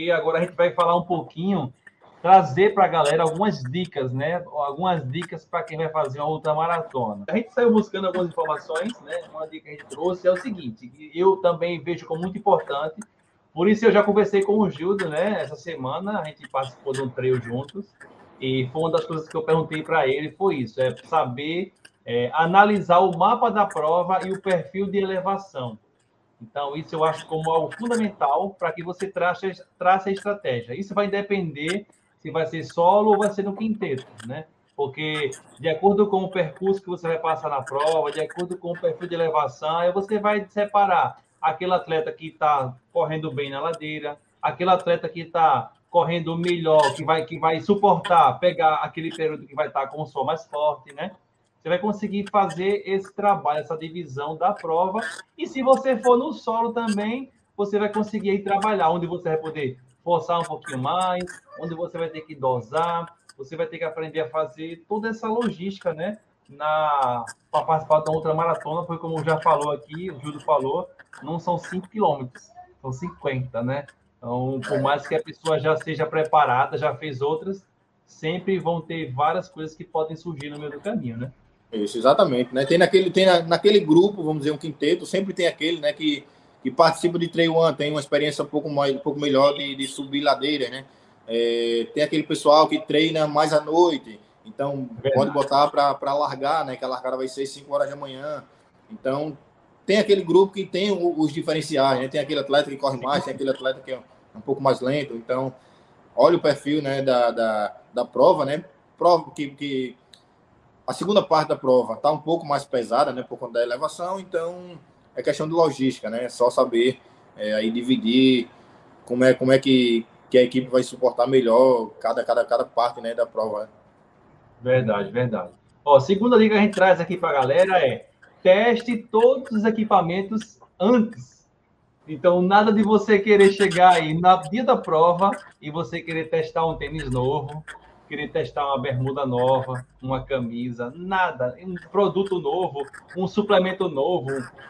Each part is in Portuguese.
porque agora a gente vai falar um pouquinho, trazer para a galera algumas dicas, né? Algumas dicas para quem vai fazer uma outra maratona. A gente saiu buscando algumas informações, né? Uma dica que a gente trouxe é o seguinte: eu também vejo como muito importante. Por isso eu já conversei com o Gildo, né? Essa semana a gente participou de um treino juntos e foi uma das coisas que eu perguntei para ele foi isso: é saber é, analisar o mapa da prova e o perfil de elevação. Então, isso eu acho como algo fundamental para que você trace, trace a estratégia. Isso vai depender se vai ser solo ou vai ser no quinteto, né? Porque, de acordo com o percurso que você vai passar na prova, de acordo com o perfil de elevação, aí você vai separar aquele atleta que está correndo bem na ladeira, aquele atleta que está correndo melhor, que vai, que vai suportar, pegar aquele período que vai estar tá com o sol mais forte, né? Você vai conseguir fazer esse trabalho, essa divisão da prova. E se você for no solo também, você vai conseguir aí trabalhar, onde você vai poder forçar um pouquinho mais, onde você vai ter que dosar, você vai ter que aprender a fazer toda essa logística, né? Na para participar da outra maratona, foi como já falou aqui, o Júlio falou, não são 5 quilômetros, são 50, né? Então, por mais que a pessoa já seja preparada, já fez outras, sempre vão ter várias coisas que podem surgir no meio do caminho, né? Isso, exatamente. Né? Tem, naquele, tem na, naquele grupo, vamos dizer, um quinteto, sempre tem aquele né, que, que participa de trail one, tem uma experiência um pouco, mais, um pouco melhor de, de subir ladeira, né? É, tem aquele pessoal que treina mais à noite, então Verdade. pode botar para largar, né? Que a largada vai ser 5 horas da manhã. Então, tem aquele grupo que tem os diferenciais, né? Tem aquele atleta que corre mais, tem aquele atleta que é um pouco mais lento. Então, olha o perfil né, da, da, da prova, né? Prova que, que a segunda parte da prova está um pouco mais pesada, né, por conta da elevação, então é questão de logística, né? É só saber é, aí dividir como é, como é que, que a equipe vai suportar melhor cada, cada, cada parte né, da prova. Né? Verdade, verdade. Ó, segunda dica que a gente traz aqui para a galera é teste todos os equipamentos antes. Então, nada de você querer chegar aí na dia da prova e você querer testar um tênis novo, querer testar uma bermuda nova, uma camisa, nada, um produto novo, um suplemento novo,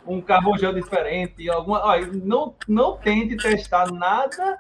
um carvão diferente, alguma, não não tente testar nada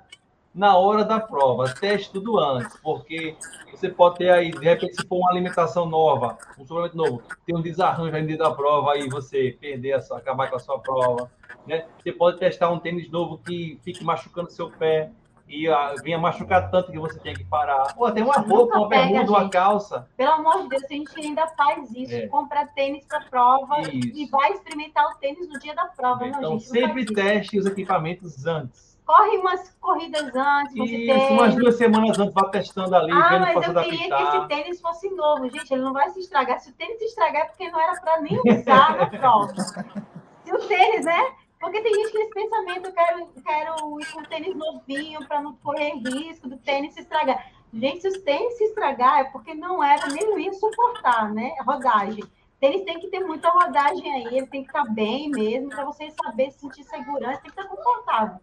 na hora da prova, teste tudo antes, porque você pode ter aí, de repente, se for uma alimentação nova, um suplemento novo, tem um desarranjo ainda da prova, aí você perder, a sua, acabar com a sua prova, né? Você pode testar um tênis novo que fique machucando seu pé, e a, vinha machucar tanto que você tem que parar. Ou até uma roupa, uma bermuda, uma calça. Pelo amor de Deus, a gente ainda faz isso. É. Compra tênis para prova isso. e vai experimentar o tênis no dia da prova. Então, não, gente, sempre teste os equipamentos antes. Corre umas corridas antes. Isso, umas duas semanas antes, vá testando ali. Ah, mas eu queria que esse tênis fosse novo. Gente, ele não vai se estragar. Se o tênis estragar, é porque não era para nem usar na prova. Se o tênis, né? Porque tem gente que esse pensamento, eu quero, quero ir com tênis novinho para não correr risco do tênis se estragar. Gente, se os tênis se estragar, é porque não nem não ia suportar, né? Rodagem. Tênis tem que ter muita rodagem aí, ele tem que estar bem mesmo, para você saber sentir segurança, tem que estar confortável.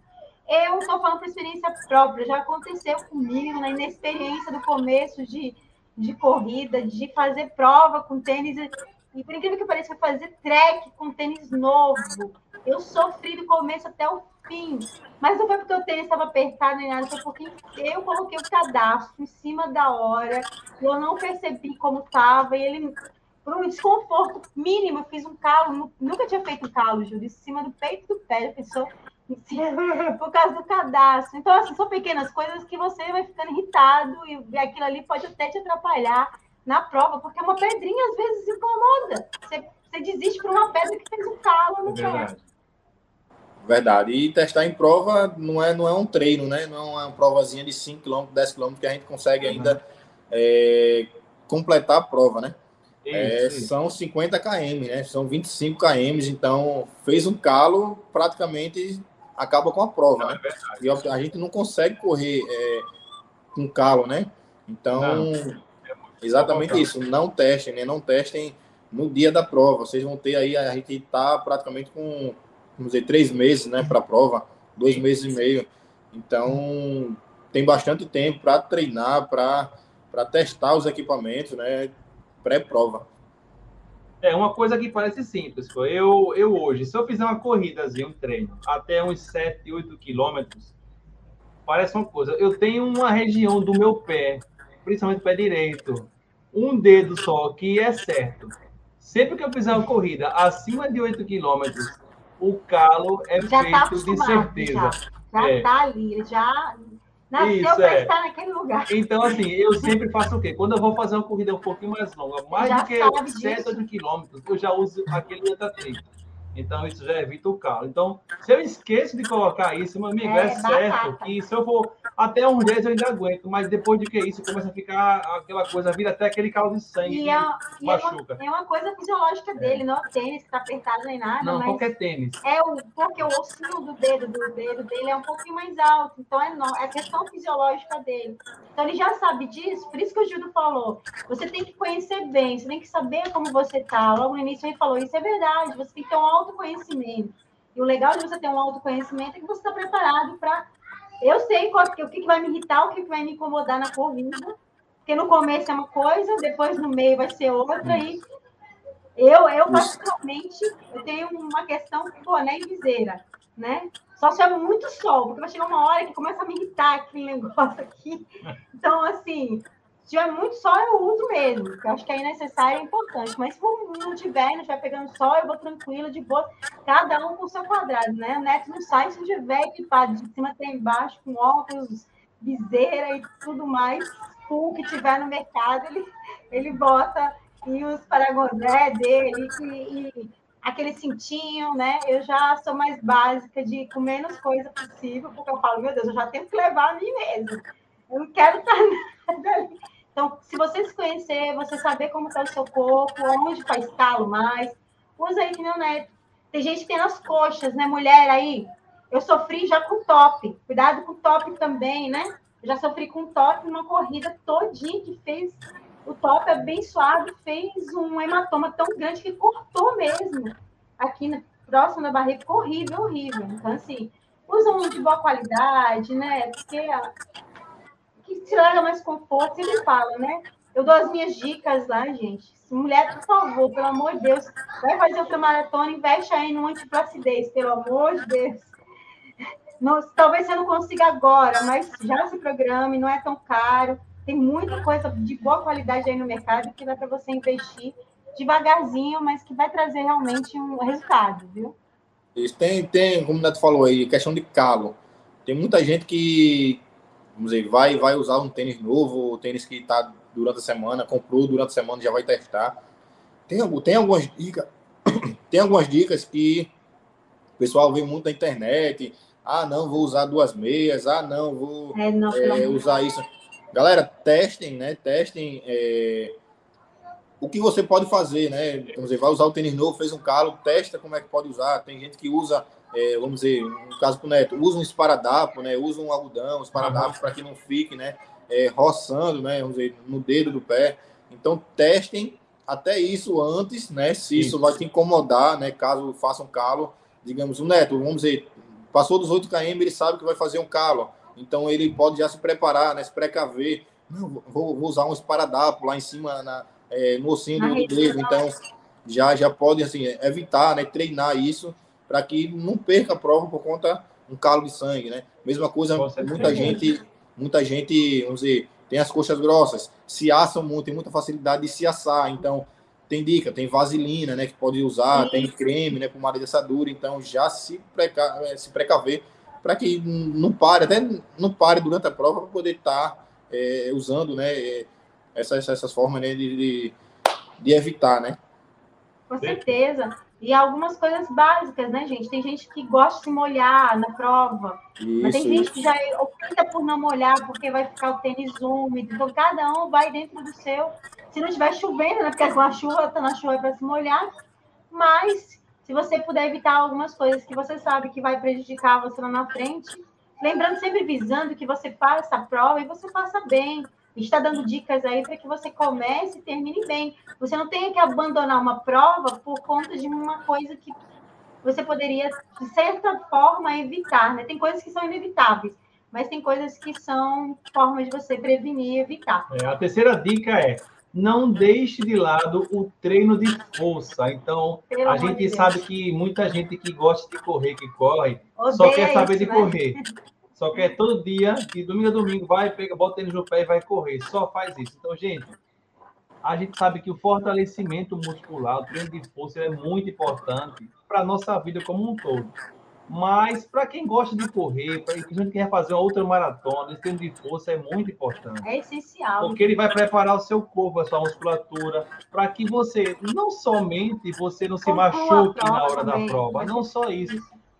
Eu estou falando por experiência própria, já aconteceu comigo, na inexperiência do começo de, de corrida, de fazer prova com tênis, e por incrível que pareça, fazer trek com tênis novo eu sofri do começo até o fim. Mas não foi porque o tênis estava apertado nem nada, foi porque eu coloquei o cadastro em cima da hora, eu não percebi como estava, e ele, por um desconforto mínimo, eu fiz um calo, nunca tinha feito um calo, Júlio, em cima do peito do pé, a pessoa por causa do cadastro. Então, assim, são pequenas coisas que você vai ficando irritado e aquilo ali pode até te atrapalhar na prova, porque uma pedrinha às vezes incomoda. Você, você desiste por uma pedra que fez um calo no é pé. Verdade. E testar em prova não é, não é um treino, né? Não é uma provazinha de 5 km, 10 km que a gente consegue uhum. ainda é, completar a prova, né? Isso, é, isso. São 50 km, né? São 25 km, então fez um calo, praticamente acaba com a prova, não, né? É e a gente não consegue correr é, com calo, né? Então, não, é exatamente isso. Não testem, né? Não testem no dia da prova. Vocês vão ter aí, a gente tá praticamente com vamos dizer, três meses né, para a prova, dois meses e meio. Então, tem bastante tempo para treinar, para testar os equipamentos, né, pré-prova. É uma coisa que parece simples. Eu, eu hoje, se eu fizer uma corrida, um treino, até uns 7, 8 quilômetros, parece uma coisa. Eu tenho uma região do meu pé, principalmente pé direito, um dedo só, que é certo. Sempre que eu fizer uma corrida acima de 8 quilômetros, o calo é já tá feito tá de certeza. Já, já é. tá ali, já nasceu para é. estar naquele lugar. Então, assim, eu sempre faço o quê? Quando eu vou fazer uma corrida um pouquinho mais longa, mais já do que 7 8 quilômetros, eu já uso aquele antatrito. Então, isso já evita o calo. Então, se eu esqueço de colocar isso, meu amigo, é, é certo que se eu for até uns 10 eu ainda aguento, mas depois de que isso, começa a ficar aquela coisa, vira até aquele calo de sangue e é, machuca. É uma, é uma, coisa fisiológica dele, não é tênis que tá apertado nem nada. Não, qualquer tênis. É o, porque o ossinho do dedo, do dedo dele é um pouquinho mais alto, então é, no, é questão fisiológica dele. Então ele já sabe disso, por isso que o Gildo falou. Você tem que conhecer bem, você tem que saber como você tá. Logo no início ele falou, isso é verdade, você tem que ter um autoconhecimento. E o legal de você ter um autoconhecimento é que você está preparado para eu sei qual, o que, vai me irritar, o que, vai me incomodar na corrida, porque no começo é uma coisa, depois no meio vai ser outra, e eu, eu basicamente, eu tenho uma questão boné e viseira, né? Só se é muito sol, porque vai chegar uma hora que começa a me irritar aquele negócio aqui. Então, assim, se tiver muito sol, eu uso mesmo, eu acho que é necessário e importante. Mas se não tiver, não estiver pegando sol, eu vou tranquilo, de boa, cada um com o seu quadrado, né? O Neto não sai se tiver equipado de cima até embaixo, com óculos, viseira e tudo mais. O que tiver no mercado, ele, ele bota e os paragoné dele e, e aquele cintinho, né? Eu já sou mais básica de com menos coisa possível, porque eu falo, meu Deus, eu já tenho que levar a mim mesmo. Eu não quero estar nada ali. Então, se você se conhecer, você saber como está o seu corpo, onde faz calo mais, usa aí que meu neto. Tem gente que tem nas coxas, né? Mulher aí. Eu sofri já com top. Cuidado com top também, né? Eu já sofri com top numa corrida todinha que fez. O top é suave, fez um hematoma tão grande que cortou mesmo. Aqui na, próximo da barriga, horrível, horrível. Então, assim, usa um de boa qualidade, né? Porque que traga mais conforto, sempre falo, né? Eu dou as minhas dicas lá, gente. Mulher, por favor, pelo amor de Deus, vai fazer outra maratona, investe aí no antiplacidez, pelo amor de Deus. Não, talvez você não consiga agora, mas já se programe, não é tão caro. Tem muita coisa de boa qualidade aí no mercado que dá para você investir devagarzinho, mas que vai trazer realmente um resultado, viu? Isso tem, tem, como o Neto falou aí, questão de calo. Tem muita gente que, vamos dizer, vai, vai usar um tênis novo, tênis que está durante a semana, comprou durante a semana, já vai testar. Tem, tem algumas dicas, tem algumas dicas que o pessoal vê muito na internet. Ah, não, vou usar duas meias. Ah, não, vou é, não, é, usar isso. Galera, testem, né? Testem é, o que você pode fazer, né? Vamos dizer, vai usar o tênis novo, fez um calo, testa como é que pode usar. Tem gente que usa é, vamos dizer, no caso do Neto, usa um esparadrapo, né? Usa um algodão, um esparadrapo uhum. para que não fique, né? É, roçando, né? Vamos dizer, no dedo do pé. Então, testem até isso antes, né? Se isso, isso vai te incomodar, né? Caso faça um calo, digamos, o Neto, vamos dizer, passou dos 8 km, ele sabe que vai fazer um calo. Então, ele pode já se preparar, né? Se precaver. Não, vou, vou usar um esparadrapo lá em cima, na, é, no ossinho do, do dedo. Então, já, já pode, assim, evitar, né? Treinar isso para que não perca a prova por conta um calo de sangue, né? Mesma coisa, muita gente, muita gente, vamos dizer, tem as coxas grossas, se assam muito, tem muita facilidade de se assar, então tem dica, tem vaselina, né, que pode usar, Sim. tem creme, né, para assadura, então já se, preca, é, se precaver para que não pare, até não pare durante a prova para poder estar tá, é, usando, né, é, essas, essas formas né, de, de, de evitar, né? Com certeza. E algumas coisas básicas, né, gente? Tem gente que gosta de se molhar na prova, isso, mas tem gente que já opta por não molhar porque vai ficar o tênis úmido. Então, cada um vai dentro do seu. Se não estiver chovendo, né? Porque com a chuva, tá na chuva para se molhar. Mas, se você puder evitar algumas coisas que você sabe que vai prejudicar você lá na frente, lembrando sempre visando que você faça a prova e você faça bem está dando dicas aí para que você comece e termine bem. Você não tenha que abandonar uma prova por conta de uma coisa que você poderia, de certa forma, evitar. Né? Tem coisas que são inevitáveis, mas tem coisas que são formas de você prevenir e evitar. É, a terceira dica é não deixe de lado o treino de força. Então, Pelo a gente sabe que muita gente que gosta de correr, que corre, só quer saber isso, de né? correr. Só quer todo dia, de domingo a domingo, vai, pega, bota tênis no pé e vai correr. Só faz isso. Então, gente, a gente sabe que o fortalecimento muscular, o treino de força, é muito importante para a nossa vida como um todo. Mas para quem gosta de correr, para quem quer fazer uma outra maratona, esse treino de força é muito importante. É essencial. Porque ele vai preparar o seu corpo, a sua musculatura, para que você, não somente você não se machuque na hora da prova, não só isso,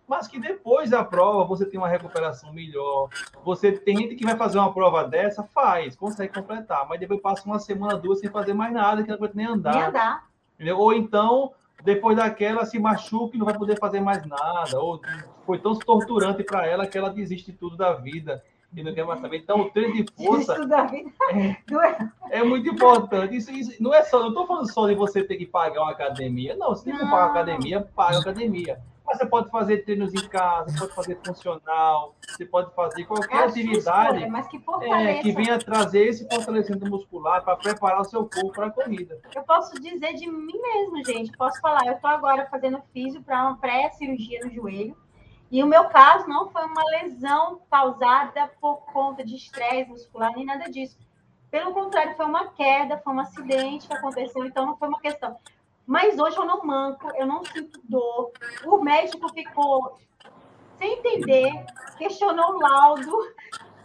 mas que depois da prova você tem uma recuperação melhor. Você tem gente que vai fazer uma prova dessa, faz, consegue completar, mas depois passa uma semana, duas sem fazer mais nada, que não vai nem andar. Nem andar. Ou então depois daquela se machuca e não vai poder fazer mais nada, ou foi tão torturante para ela que ela desiste tudo da vida e não quer mais saber. Então, o treino de força é, é, muito importante. Isso, isso não é só, não estou falando só de você ter que pagar uma academia. Não, se tem que pagar uma academia, paga a academia. Mas você pode fazer treinos em casa, você pode fazer funcional, você pode fazer qualquer é atividade que, é, que, venha trazer esse fortalecimento muscular para preparar o seu corpo para a corrida. Eu posso dizer de mim mesmo, gente. Posso falar, eu estou agora fazendo físio para uma pré-cirurgia no joelho. E o meu caso não foi uma lesão causada por conta de estresse muscular, nem nada disso. Pelo contrário, foi uma queda, foi um acidente que aconteceu, então não foi uma questão. Mas hoje eu não manco, eu não sinto dor. O médico ficou sem entender, questionou o laudo,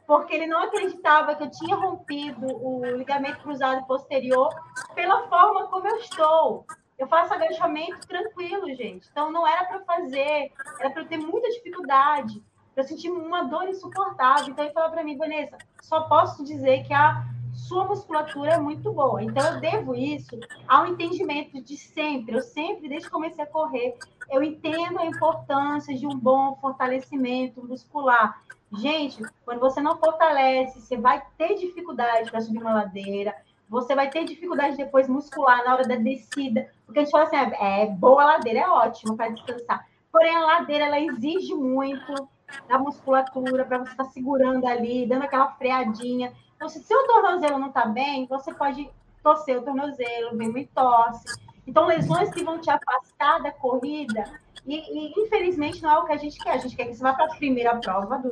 porque ele não acreditava que eu tinha rompido o ligamento cruzado posterior pela forma como eu estou. Eu faço agachamento tranquilo, gente. Então não era para fazer, era para eu ter muita dificuldade, para sentir uma dor insuportável. Então ele falou para mim, Vanessa, só posso dizer que a sua musculatura é muito boa. Então, eu devo isso ao entendimento de sempre. Eu sempre, desde que comecei a correr, eu entendo a importância de um bom fortalecimento muscular. Gente, quando você não fortalece, você vai ter dificuldade para subir uma ladeira, você vai ter dificuldade depois muscular na hora da descida, porque a gente fala assim, é, é boa ladeira, é ótimo para descansar. Porém, a ladeira, ela exige muito da musculatura para você estar tá segurando ali, dando aquela freadinha. Então, se seu tornozelo não está bem, você pode torcer o tornozelo, vem uma tosse. Então, lesões que vão te afastar da corrida, e, e, infelizmente não é o que a gente quer. A gente quer que você vá para a primeira prova do,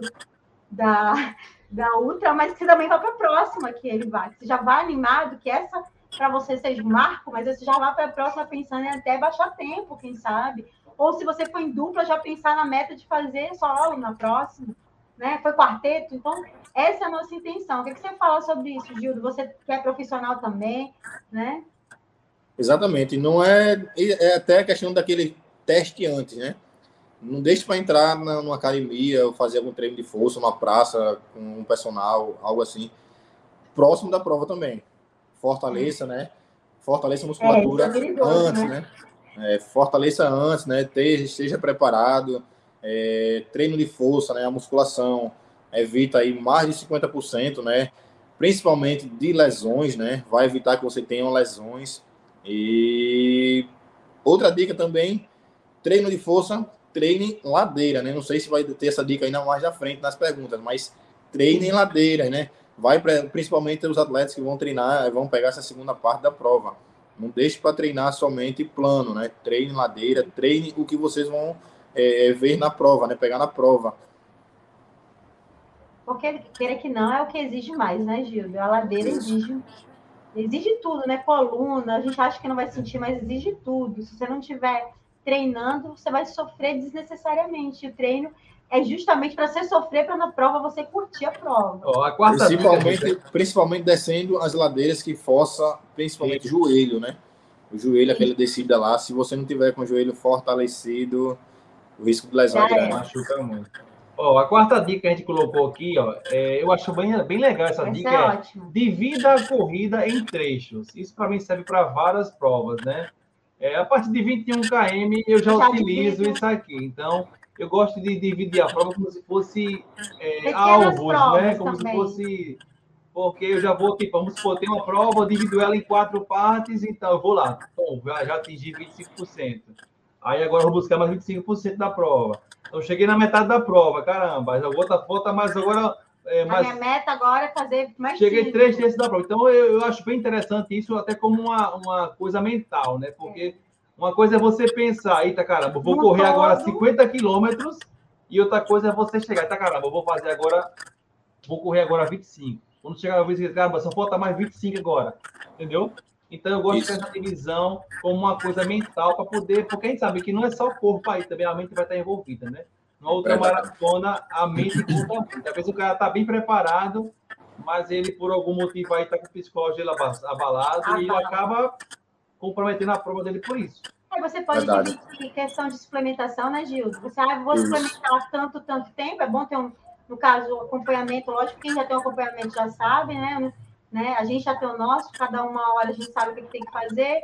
da, da Ultra, mas que você também vá para a próxima que ele vai. Você já vai animado, que essa para você seja um marco, mas você já vá para a próxima pensando em até baixar tempo, quem sabe. Ou se você for em dupla, já pensar na meta de fazer solo na próxima né? Foi quarteto, então essa é a nossa intenção. O que, é que você fala sobre isso, Gildo? Você que é profissional também, né? Exatamente. Não é, é até a questão daquele teste antes, né? Não deixe para entrar na, numa academia ou fazer algum treino de força, uma praça com um personal, algo assim. Próximo da prova também. Fortaleça, né? Fortaleça a musculatura é, antes, né? né? É, fortaleça antes, né? Esteja, esteja preparado é, treino de força, né, a musculação evita aí mais de 50%, né, principalmente de lesões, né, vai evitar que você tenha lesões. E outra dica também, treino de força, treine ladeira, né, não sei se vai ter essa dica ainda mais na frente nas perguntas, mas treine em ladeira, né, vai pra, principalmente os atletas que vão treinar, vão pegar essa segunda parte da prova. Não deixe para treinar somente plano, né? Treine ladeira, treine o que vocês vão é, é, ver na prova, né? Pegar na prova. Porque, queira que não, é o que exige mais, né, Gildo? A ladeira exige, exige tudo, né? Coluna, a gente acha que não vai sentir, mas exige tudo. Se você não estiver treinando, você vai sofrer desnecessariamente. O treino é justamente para você sofrer, para na prova você curtir a prova. Oh, a quarta principalmente, principalmente descendo as ladeiras que força, principalmente o joelho, né? O joelho, aquela descida lá, se você não tiver com o joelho fortalecido, o risco de lesão é grande. Machuca muito. Ó, a quarta dica que a gente colocou aqui, ó, é, eu acho bem, bem legal essa, essa dica. É, é divida a corrida em trechos. Isso para mim serve para várias provas, né? É, a partir de 21 km eu já, já utilizo isso aqui. Então, eu gosto de dividir a prova como se fosse é, alvos, né? Como também. se fosse. Porque eu já vou, tipo, vamos supor, tem uma prova, eu divido ela em quatro partes, então eu vou lá. Bom, já, já atingi 25%. Aí agora eu vou buscar mais 25% da prova. Então cheguei na metade da prova, caramba. Já vou volta mais agora. É, mais... A minha meta agora é fazer mais. Cheguei cinco. três terços da prova. Então eu, eu, acho bem interessante isso, até como uma, uma coisa mental, né? Porque é. uma coisa é você pensar, eita caramba, vou no correr todo... agora 50 quilômetros E outra coisa é você chegar, tá, caramba, eu vou fazer agora, vou correr agora 25. Quando chegar a vez, caramba, só falta mais 25 agora, entendeu? Então eu gosto Isso. de fazer a divisão como uma coisa mental para poder, porque a gente sabe que não é só o corpo aí, também a mente vai estar envolvida, né? Na outra maratona, a mente conta muito. Às vezes o cara está bem preparado, mas ele, por algum motivo, aí está com o psicológico abalado ah, e ele acaba comprometendo a prova dele por isso. Aí você pode Verdade. dividir questão de suplementação, né, Gildo? Você ah, vou suplementar tanto, tanto tempo, é bom ter um, no caso, acompanhamento, lógico, quem já tem um acompanhamento já sabe, né? Né? A gente já tem o nosso, cada uma hora a gente sabe o que tem que fazer.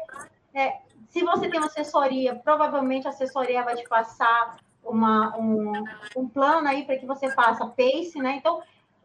É, se você tem uma assessoria, provavelmente a assessoria vai te passar uma, um, um plano aí para que você faça pace, né? Então,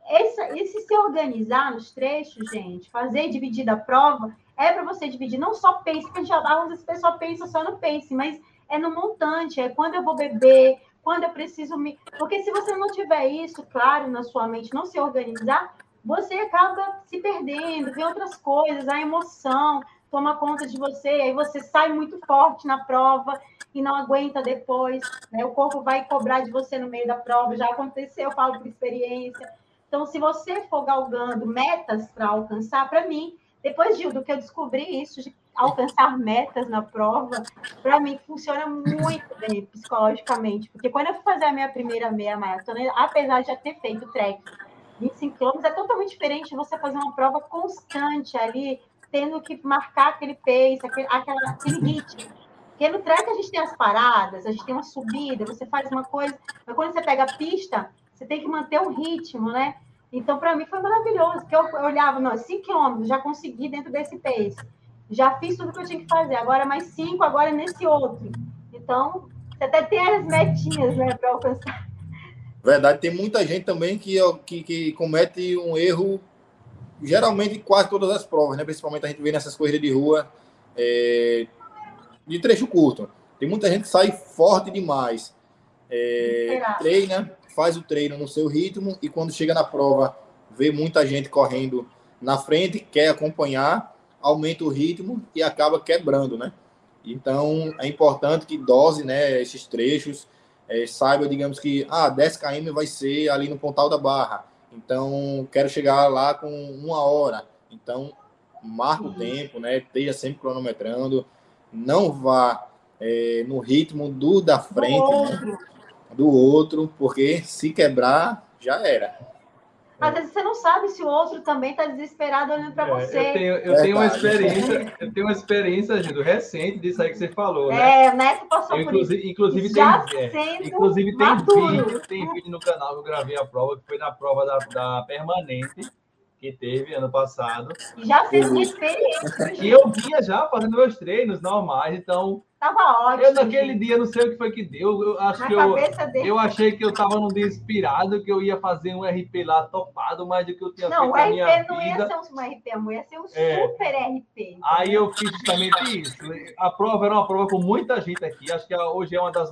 esse, esse se organizar nos trechos, gente, fazer dividir a prova, é para você dividir não só pace, porque a gente, às vezes a pessoa pensa só no pace, mas é no montante, é quando eu vou beber, quando eu preciso me. Porque se você não tiver isso claro na sua mente, não se organizar, você acaba se perdendo, vê outras coisas, a emoção toma conta de você, aí você sai muito forte na prova e não aguenta depois, né? O corpo vai cobrar de você no meio da prova, já aconteceu, eu falo por experiência. Então, se você for galgando metas para alcançar, para mim, depois de, do que eu descobri isso, de alcançar metas na prova, para mim funciona muito bem psicologicamente, porque quando eu fui fazer a minha primeira meia maratona, apesar de já ter feito trek 25 quilômetros, é totalmente diferente você fazer uma prova constante ali, tendo que marcar aquele pace, aquele, aquela, aquele ritmo. Porque no track a gente tem as paradas, a gente tem uma subida, você faz uma coisa, mas quando você pega a pista, você tem que manter o ritmo, né? Então, para mim foi maravilhoso, porque eu, eu olhava, não, 5 quilômetros, já consegui dentro desse pace. Já fiz tudo que eu tinha que fazer, agora mais 5, agora nesse outro. Então, você até tem as metinhas, né, para alcançar. Verdade, tem muita gente também que, que, que comete um erro, geralmente quase todas as provas, né? Principalmente a gente vê nessas corridas de rua é, de trecho curto. Tem muita gente que sai forte demais. É, treina, faz o treino no seu ritmo e quando chega na prova, vê muita gente correndo na frente, quer acompanhar, aumenta o ritmo e acaba quebrando, né? Então é importante que dose, né, esses trechos é, saiba, digamos que, ah, 10 km vai ser ali no Pontal da Barra, então quero chegar lá com uma hora, então marca o tempo, né, esteja sempre cronometrando, não vá é, no ritmo do da frente, do né, outro. Né, do outro, porque se quebrar, já era. Às vezes você não sabe se o outro também está desesperado olhando para é, você. Eu tenho, eu tenho uma experiência, eu tenho uma experiência, Gildo, recente disso aí que você falou, né? É, né? Que passou eu, inclusive, inclusive tem, é, inclusive tem vídeo, tem vídeo no canal que eu gravei a prova, que foi na prova da, da permanente que teve ano passado. Já fez uma experiência. E eu vinha já fazendo meus treinos normais, então Tava ótimo. Eu naquele dia não sei o que foi que deu. Eu acho Na que eu, eu achei que eu tava num dia inspirado, que eu ia fazer um RP lá topado, mais do que eu tinha não, feito minha vida. Não, o RP não ia ser um RP, amor, ia ser um é. super RP. Aí eu fiz justamente isso. A prova era uma prova com muita gente aqui. Acho que hoje é uma das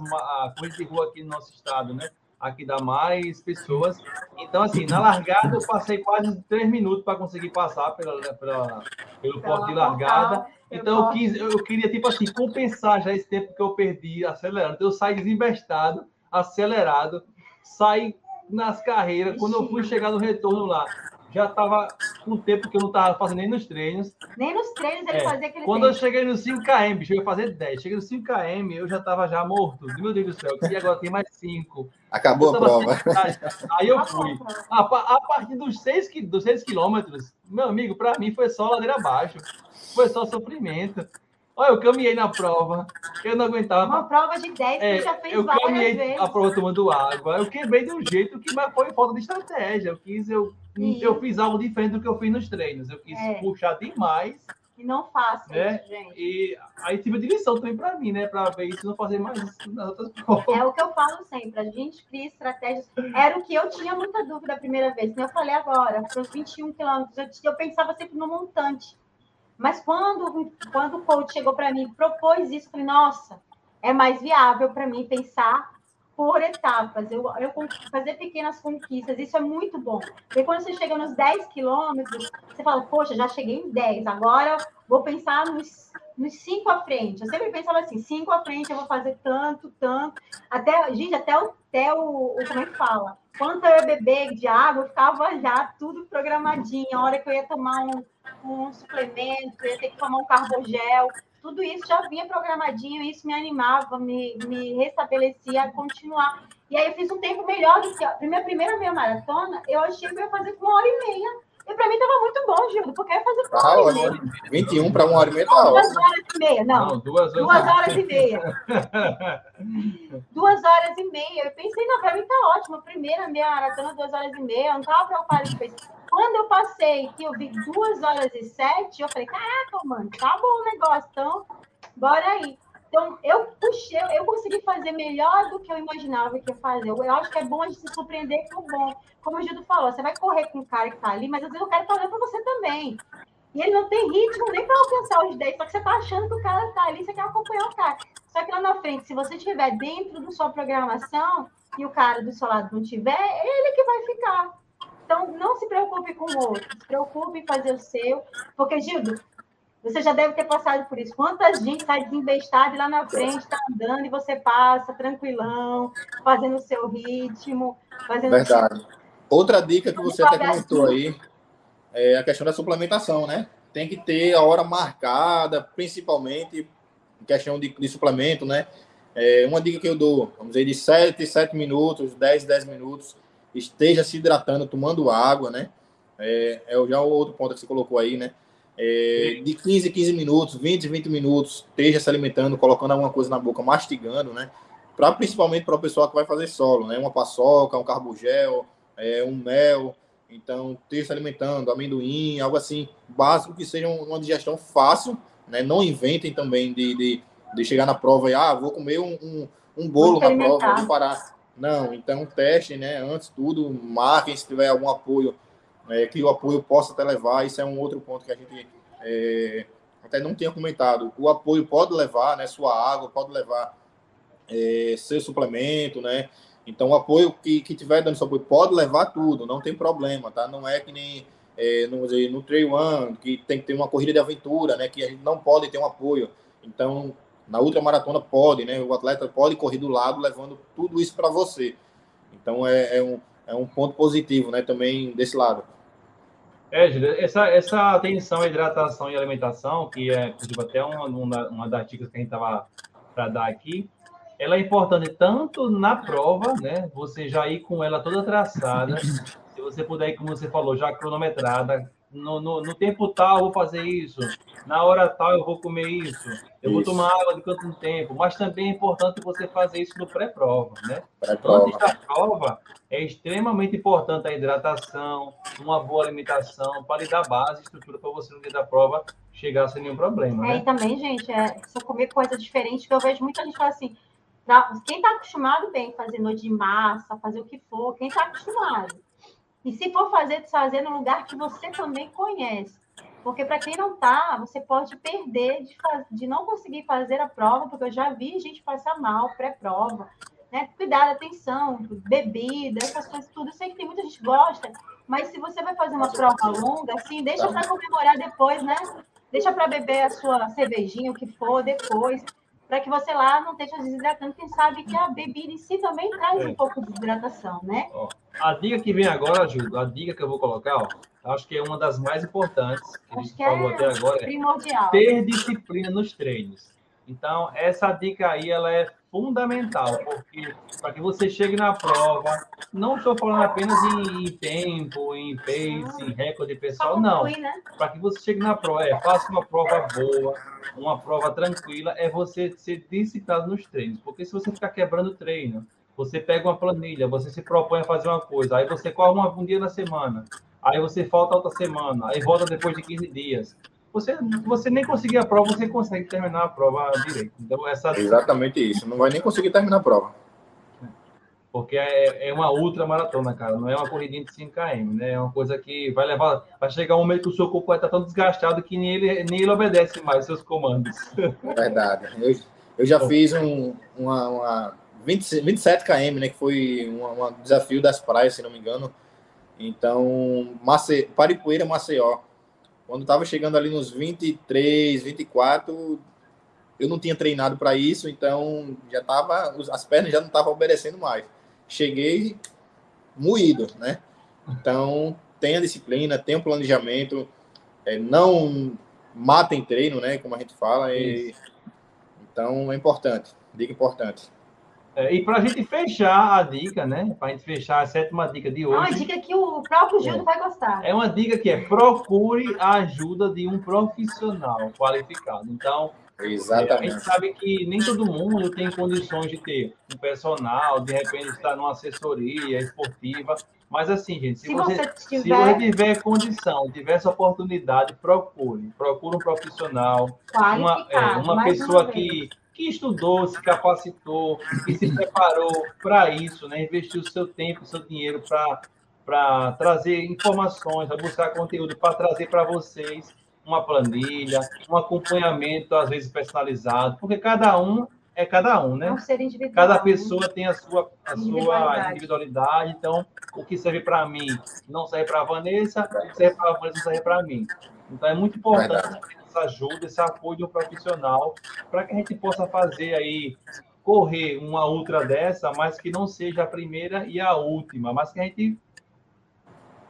coisas de rua aqui no nosso estado, né? Aqui dá mais pessoas. Então, assim, na largada eu passei quase três minutos para conseguir passar pela, pela, pelo porte de largada. Então eu, quis, eu queria, tipo assim, compensar já esse tempo que eu perdi acelerando. Então eu saí desinvestado, acelerado, saí nas carreiras. Quando eu fui chegar no retorno lá, já estava com tempo que eu não estava fazendo nem nos treinos. Nem nos treinos ele é. fazia aquele Quando tempo. eu cheguei no 5km, bicho, eu ia fazer 10. Cheguei no 5km, eu já estava já morto. Meu Deus do céu, e agora tem mais 5. Acabou a prova. Aí eu fui. A, a partir dos 6, dos 6 quilômetros, meu amigo, para mim foi só ladeira abaixo. Foi só sofrimento. Olha, eu caminhei na prova, eu não aguentava. Uma prova de 10 é, que já fez eu várias caminhei vezes. a prova tomando água. Eu quebrei de um jeito que mas foi falta de estratégia. Eu quis, eu, eu fiz algo diferente do que eu fiz nos treinos. Eu quis é. puxar demais. E não faça né? isso, gente. E aí tive de lição também para mim, né? Para ver isso não fazer mais nas outras provas. É o que eu falo sempre. A gente cria estratégias. Era o que eu tinha muita dúvida a primeira vez. Como eu falei agora, para os 21 quilômetros, eu, eu pensava sempre no montante. Mas quando, quando o coach chegou para mim e propôs isso, eu falei, nossa, é mais viável para mim pensar por etapas, eu, eu fazer pequenas conquistas, isso é muito bom. Porque quando você chega nos 10 quilômetros, você fala, poxa, já cheguei em 10, agora vou pensar nos, nos 5 à frente. Eu sempre pensava assim, 5 à frente eu vou fazer tanto, tanto. Até, gente, até o até o, o, como é que fala? Quando eu ia beber de água, eu ficava já tudo programadinho. A hora que eu ia tomar um, um suplemento, eu ia ter que tomar um carbogel, tudo isso já vinha programadinho, isso me animava, me, me restabelecia a continuar. E aí eu fiz um tempo melhor do que a minha primeira meia maratona, eu achei que eu ia fazer com uma hora e meia. E para mim estava muito bom, Gildo, porque eu ia fazer com uma ah, hora e meia. 21 para uma hora e meia tá Duas horas e meia, não. não duas, horas, duas horas e meia. duas horas e meia. Eu pensei, não, para mim tá ótimo. A primeira meia maratona, duas horas e meia. Eu não estava preocupada com isso. Quando eu passei, que eu vi duas horas e sete, eu falei, caraca, mano, tá bom o negócio, então, bora aí. Então, eu puxei, eu consegui fazer melhor do que eu imaginava que ia fazer. Eu acho que é bom a gente se surpreender com o bom. Como o Gildo falou, você vai correr com o cara que tá ali, mas às vezes o cara tá olhando para você também. E ele não tem ritmo nem para alcançar os 10, só que você tá achando que o cara tá ali, você quer acompanhar o cara. Só que lá na frente, se você estiver dentro da sua programação e o cara do seu lado não tiver, é ele que vai ficar. Então, não se preocupe com o outro, se preocupe em fazer o seu. Porque, Gildo, você já deve ter passado por isso. Quanta gente sai desembestada e lá na frente está andando e você passa tranquilão, fazendo o seu ritmo. Fazendo Verdade. Seu... Outra dica que você até comentou aí é a questão da suplementação, né? Tem que ter a hora marcada, principalmente em questão de, de suplemento, né? É, uma dica que eu dou, vamos dizer, de 7, 7 minutos, 10, 10 minutos, esteja se hidratando, tomando água, né? É, é já o outro ponto que você colocou aí, né? É, de 15 15 minutos, 20 20 minutos, esteja se alimentando, colocando alguma coisa na boca, mastigando, né? Pra, principalmente para o pessoal que vai fazer solo, né? Uma paçoca, um carbogel, é, um mel. Então, esteja se alimentando, amendoim, algo assim, básico, que seja uma digestão fácil, né? Não inventem também de, de, de chegar na prova e, ah, vou comer um, um, um bolo na prova, vou parar. Não, então testem, né? Antes tudo, marquem se tiver algum apoio, é, que o apoio possa até levar. Isso é um outro ponto que a gente é, até não tinha comentado. O apoio pode levar, né? Sua água, pode levar é, seu suplemento, né? Então, o apoio que, que tiver dando seu apoio pode levar tudo, não tem problema, tá? Não é que nem é, no, no Trail One, que tem que ter uma corrida de aventura, né? Que a gente não pode ter um apoio. Então, na ultramaratona pode, né? O atleta pode correr do lado levando tudo isso para você. Então é, é, um, é um ponto positivo, né? Também desse lado. É, Júlia, essa, essa atenção à hidratação e alimentação, que é tipo, até uma, uma, uma das dicas que a gente estava para dar aqui, ela é importante tanto na prova, né? Você já ir com ela toda traçada, se você puder como você falou, já cronometrada, no, no, no, tempo tal eu vou fazer isso, na hora tal eu vou comer isso, eu isso. vou tomar água de quanto tempo, mas também é importante você fazer isso no pré-prova, né? Pré Antes da prova, é extremamente importante a hidratação, uma boa alimentação, para lhe dar base, estrutura para você no dia da prova chegar sem nenhum problema. É, né? e também, gente, é, se eu comer coisa diferente, que eu vejo muita gente falar assim, pra, quem está acostumado bem fazer noite de massa, fazer o que for, quem está acostumado e se for fazer, fazer no lugar que você também conhece. Porque para quem não está, você pode perder de, faz... de não conseguir fazer a prova, porque eu já vi gente passar mal pré-prova. Né? Cuidado, atenção, bebida, essas coisas tudo. Eu sei que tem muita gente que gosta, mas se você vai fazer uma prova longa, assim, deixa para comemorar depois, né? Deixa para beber a sua cervejinha, o que for, depois para que você lá não esteja desidratando, quem sabe que a bebida em si também traz um pouco de hidratação, né? A dica que vem agora, Júlio, a dica que eu vou colocar, ó, acho que é uma das mais importantes que acho a gente falou é até agora, primordial. é ter disciplina nos treinos. Então, essa dica aí, ela é fundamental, porque para que você chegue na prova, não estou falando apenas em, tempo, em pace, em recorde pessoal, não. Né? Para que você chegue na prova, é, faça uma prova boa, uma prova tranquila, é você ser disciplinado nos treinos. Porque se você ficar quebrando treino, você pega uma planilha, você se propõe a fazer uma coisa, aí você corre um dia na semana, aí você falta outra semana, aí volta depois de 15 dias você, você nem conseguir a prova, você consegue terminar a prova direito. Então, essa... Exatamente isso. Não vai nem conseguir terminar a prova. Porque é, é uma ultra maratona, cara. Não é uma corridinha de 5 km, né? É uma coisa que vai levar. Vai chegar um momento que o seu corpo vai estar tão desgastado que nem ele, nem ele obedece mais seus comandos. É verdade. Eu, eu já fiz um, uma, uma 20, 27 km, né? Que foi um, desafio das praias, se não me engano. Então, Mace... Paripoeira, Maceió quando estava chegando ali nos 23, 24, eu não tinha treinado para isso, então já tava, as pernas já não estavam obedecendo mais. cheguei moído, né? Então, tenha disciplina, tenha um planejamento, é, não matem treino, né? Como a gente fala. E, então, é importante, dica importante. É, e para a gente fechar a dica, né? Para a gente fechar a sétima dica de hoje. É uma dica que o próprio Gildo é. vai gostar. É uma dica que é procure a ajuda de um profissional qualificado. Então, Exatamente. a gente sabe que nem todo mundo tem condições de ter um personal, de repente estar numa assessoria esportiva. Mas assim, gente, se, se você, você, tiver... se você tiver condição, tiver essa oportunidade, procure. Procure um profissional, uma, é, uma pessoa uma que que estudou, se capacitou, que se preparou para isso, né? investiu seu tempo, seu dinheiro para trazer informações, para buscar conteúdo, para trazer para vocês uma planilha, um acompanhamento, às vezes personalizado, porque cada um é cada um, né? É um ser individual. Cada né? pessoa tem a sua, a individualidade. sua individualidade, então o que serve para mim não serve para a Vanessa, o que serve para a Vanessa não serve para mim. Então é muito importante essa ajuda, esse apoio de um profissional, para que a gente possa fazer aí, correr uma ultra dessa, mas que não seja a primeira e a última, mas que a gente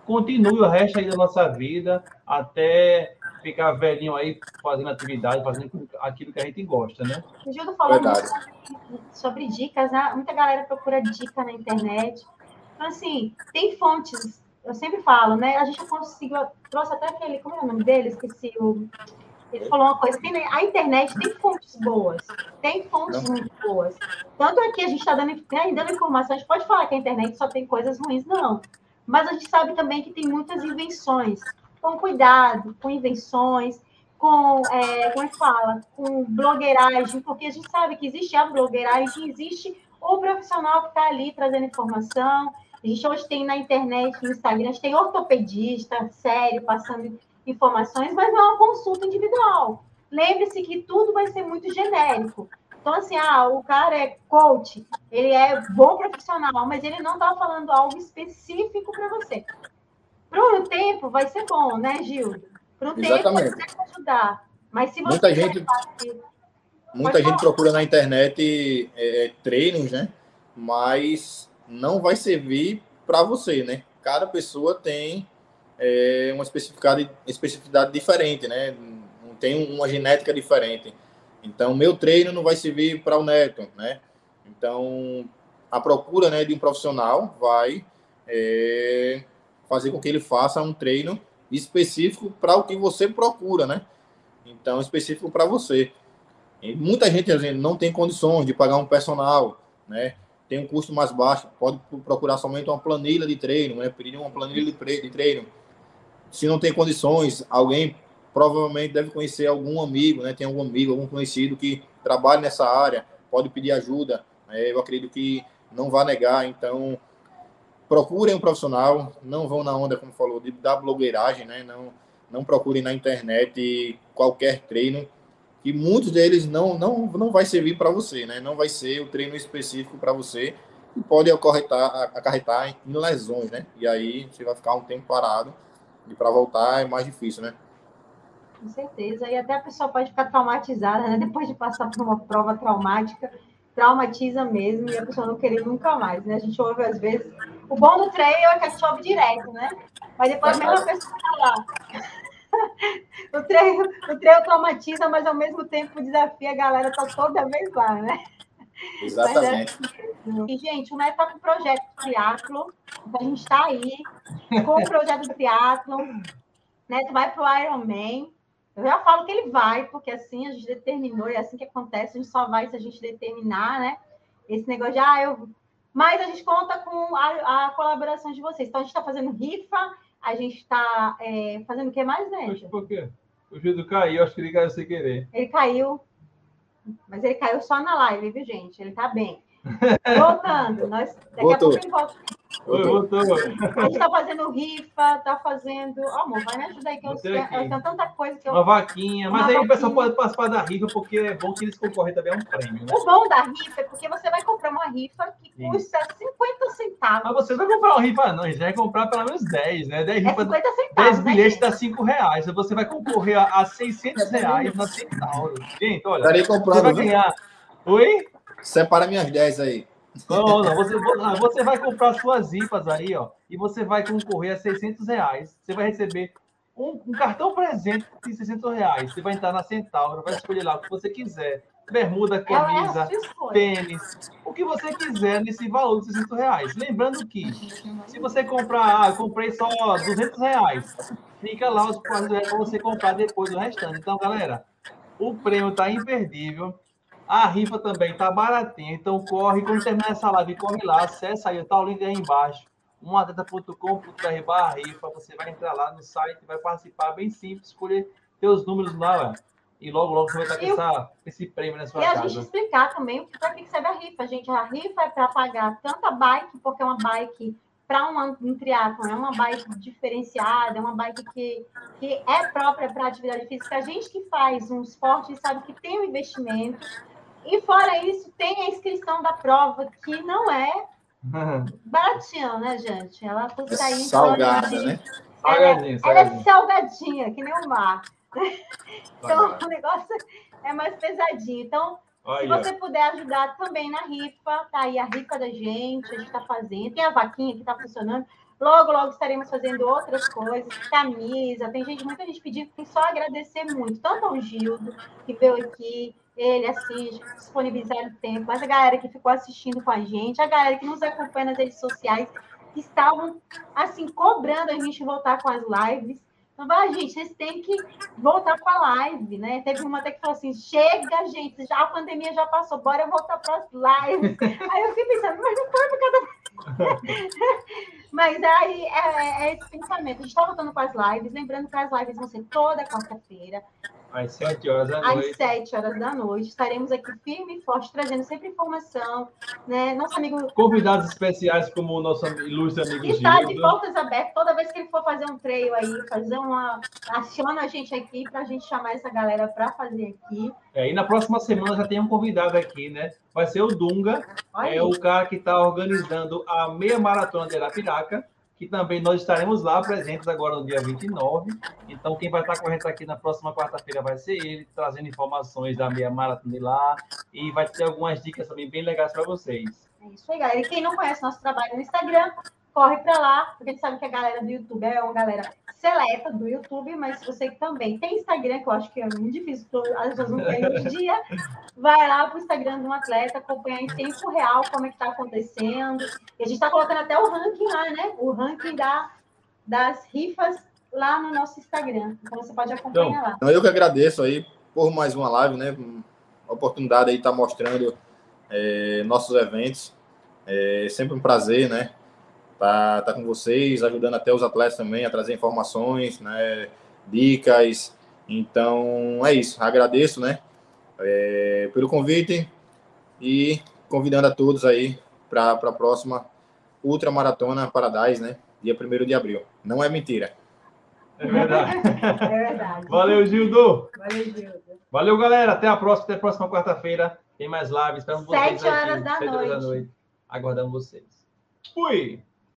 continue o resto aí da nossa vida até ficar velhinho aí fazendo atividade, fazendo aquilo que a gente gosta, né? O Gildo falou sobre, sobre, dicas, né? Muita galera procura dica na internet. Então, assim, tem fontes, eu sempre falo, né? A gente conseguiu, trouxe até aquele, como é o nome dele? Esqueci o ele falou uma coisa, tem, a internet tem fontes boas, tem fontes muito boas. Tanto é que a gente está dando, né, dando informação, a gente pode falar que a internet só tem coisas ruins, não. Mas a gente sabe também que tem muitas invenções. Com cuidado, com invenções, com, é, como é que fala? Com blogueiragem, porque a gente sabe que existe a blogueiragem, existe o profissional que está ali trazendo informação. A gente hoje tem na internet, no Instagram, a gente tem ortopedista sério, passando informações, mas não é uma consulta individual. Lembre-se que tudo vai ser muito genérico. Então, assim, ah, o cara é coach, ele é bom profissional, mas ele não está falando algo específico para você. Para o tempo vai ser bom, né, Gildo? Para o tempo vai ajudar. Mas se você muita gente, muita gente procura na internet é, é, treinos, né? Mas não vai servir para você, né? Cada pessoa tem é uma especificidade, especificidade diferente, né? Não tem uma genética diferente. Então, meu treino não vai servir para o neto, né? Então, a procura né, de um profissional vai é, fazer com que ele faça um treino específico para o que você procura, né? Então, específico para você. E muita gente não tem condições de pagar um personal, né? Tem um custo mais baixo, pode procurar somente uma planilha de treino, né? Pedir uma planilha de treino se não tem condições, alguém provavelmente deve conhecer algum amigo, né? Tem algum amigo, algum conhecido que trabalha nessa área, pode pedir ajuda. Né? Eu acredito que não vai negar. Então, procurem um profissional, não vão na onda, como falou, de, da blogueiragem, né? Não, não procurem na internet qualquer treino, que muitos deles não, não, não vai servir para você, né? Não vai ser o treino específico para você e pode acarretar, acarretar em lesões, né? E aí você vai ficar um tempo parado e para voltar é mais difícil, né? Com certeza. E até a pessoa pode ficar traumatizada, né? Depois de passar por uma prova traumática, traumatiza mesmo e a pessoa não querer nunca mais, né? A gente ouve às vezes. O bom do treino é que a gente ouve direto, né? Mas depois a mesma pessoa tá lá. o, treino, o treino traumatiza, mas ao mesmo tempo desafia a galera tá toda vez lá, né? Exatamente. É, e, gente, o Neto está com o projeto do triatlo, então a gente está aí com o projeto do triatlo. Neto vai para o Ironman. Eu já falo que ele vai, porque assim a gente determinou, e é assim que acontece, a gente só vai se a gente determinar, né? Esse negócio de, ah, eu. Mas a gente conta com a, a colaboração de vocês. Então a gente está fazendo rifa, a gente está é, fazendo o que mais, né? Por quê? O Gildo caiu, acho que ele caiu sem querer. Ele caiu. Mas ele caiu só na live, viu, gente? Ele tá bem. Voltando, nós daqui Voltou. a pouco ele volta. Voltou. A gente tá fazendo rifa, tá fazendo. Oh, amor, vai me ajudar aí, que eu, eu, tenho tanta coisa que eu. Uma vaquinha, mas Uma aí vaquinha. o pessoal pode participar da rifa, porque é bom que eles concorrem também a um prêmio. Né? O bom da rifa é porque você vai comprar uma rifa que Sim. custa 50 centavos. Mas você não vai comprar uma rifa, não, a gente vai comprar pelo menos 10, né? 10 rifas. É 50 centavos. 10 bilhetes né, dá 5 reais. Você vai concorrer a, a 600 reais na Centauro. Gente, olha. Estarei comprando. Você vai ganhar. Oi? Separa minhas 10 aí. Não, não, você, ah, você vai comprar suas IPAs aí, ó, e você vai concorrer a 600 reais. Você vai receber um, um cartão presente de 600 reais. Você vai entrar na Centauro, vai escolher lá o que você quiser. Bermuda, camisa, tênis, o que você quiser nesse valor de 600 reais. Lembrando que, se você comprar, ah, eu comprei só 200 reais, fica lá os 400 reais para você comprar depois do restante. Então, galera, o prêmio está imperdível. A rifa também tá baratinha, então corre, quando terminar essa live, corre lá, acessa aí, tá o link aí embaixo, umadata.com.br barra rifa, você vai entrar lá no site, vai participar, bem simples, escolher teus números lá, e logo, logo você vai estar com essa, esse prêmio na sua e casa. E a gente explicar também para que serve a rifa, gente. A rifa é para pagar tanto a bike, porque é uma bike para um, um triatlon, é uma bike diferenciada, é uma bike que, que é própria para atividade física. A gente que faz um esporte sabe que tem um investimento, e fora isso, tem a inscrição da prova, que não é baratinha, né, gente? Ela custa aí. Salgada, de... né? Ela, é, ela é salgadinha, que nem o mar. então, o negócio é mais pesadinho. Então, Olha. se você puder ajudar também na rifa, tá aí a rifa da gente, a gente está fazendo. Tem a vaquinha que está funcionando. Logo, logo estaremos fazendo outras coisas, camisa. Tem gente, muita gente pedindo, tem só agradecer muito, tanto ao Gildo, que veio aqui, ele assiste, disponibilizar o tempo, mas a galera que ficou assistindo com a gente, a galera que nos acompanha nas redes sociais, que estavam, assim, cobrando a gente voltar com as lives. Então, vai, gente, vocês têm que voltar com a live, né? Teve uma até que falou assim: chega, gente, já a pandemia já passou, bora voltar para as lives. Aí eu fiquei pensando, mas não foi por causa. mas aí é, é, esse pensamento. A gente está voltando com as lives, lembrando que as lives vão ser toda quarta-feira. Às 7 horas da noite. Às 7 horas da noite. Estaremos aqui firme e forte, trazendo sempre informação. Né? Nosso amigo. Convidados especiais, como o nosso ilustre amigo Está Gildo. de portas abertas. Toda vez que ele for fazer um treino aí, fazer uma. Aciona a gente aqui para a gente chamar essa galera para fazer aqui. É, e na próxima semana já tem um convidado aqui, né? Vai ser o Dunga, Olha é o cara que está organizando a meia maratona de Arapiraca que também nós estaremos lá presentes agora no dia 29. Então, quem vai estar gente aqui na próxima quarta-feira vai ser ele, trazendo informações da meia maratona de lá e vai ter algumas dicas também bem legais para vocês. É isso aí, galera. E quem não conhece nosso trabalho no Instagram, corre para lá, porque a gente sabe que a galera do YouTube é uma galera seleta do YouTube, mas se você também tem Instagram, que eu acho que é muito difícil, as pessoas não têm hoje em dia, vai lá para o Instagram de um atleta, acompanhar em tempo real como é que está acontecendo. E a gente está colocando até o ranking lá, né? O ranking da, das rifas lá no nosso Instagram. Então você pode acompanhar então, lá. Então eu que agradeço aí por mais uma live, né? A oportunidade aí de estar tá mostrando é, nossos eventos. É sempre um prazer, né? Tá, tá com vocês, ajudando até os atletas também a trazer informações, né, dicas. Então é isso. Agradeço, né, é, pelo convite e convidando a todos aí para a próxima Ultra Maratona Paradise, né, dia 1 de abril. Não é mentira. É verdade. É verdade. Valeu, Gildo. Valeu, Gildo. Valeu, galera. Até a próxima. Até a próxima quarta-feira. Tem mais lives. Esperamos vocês. Sete horas da noite. Sete horas da noite. Aguardamos vocês. Fui.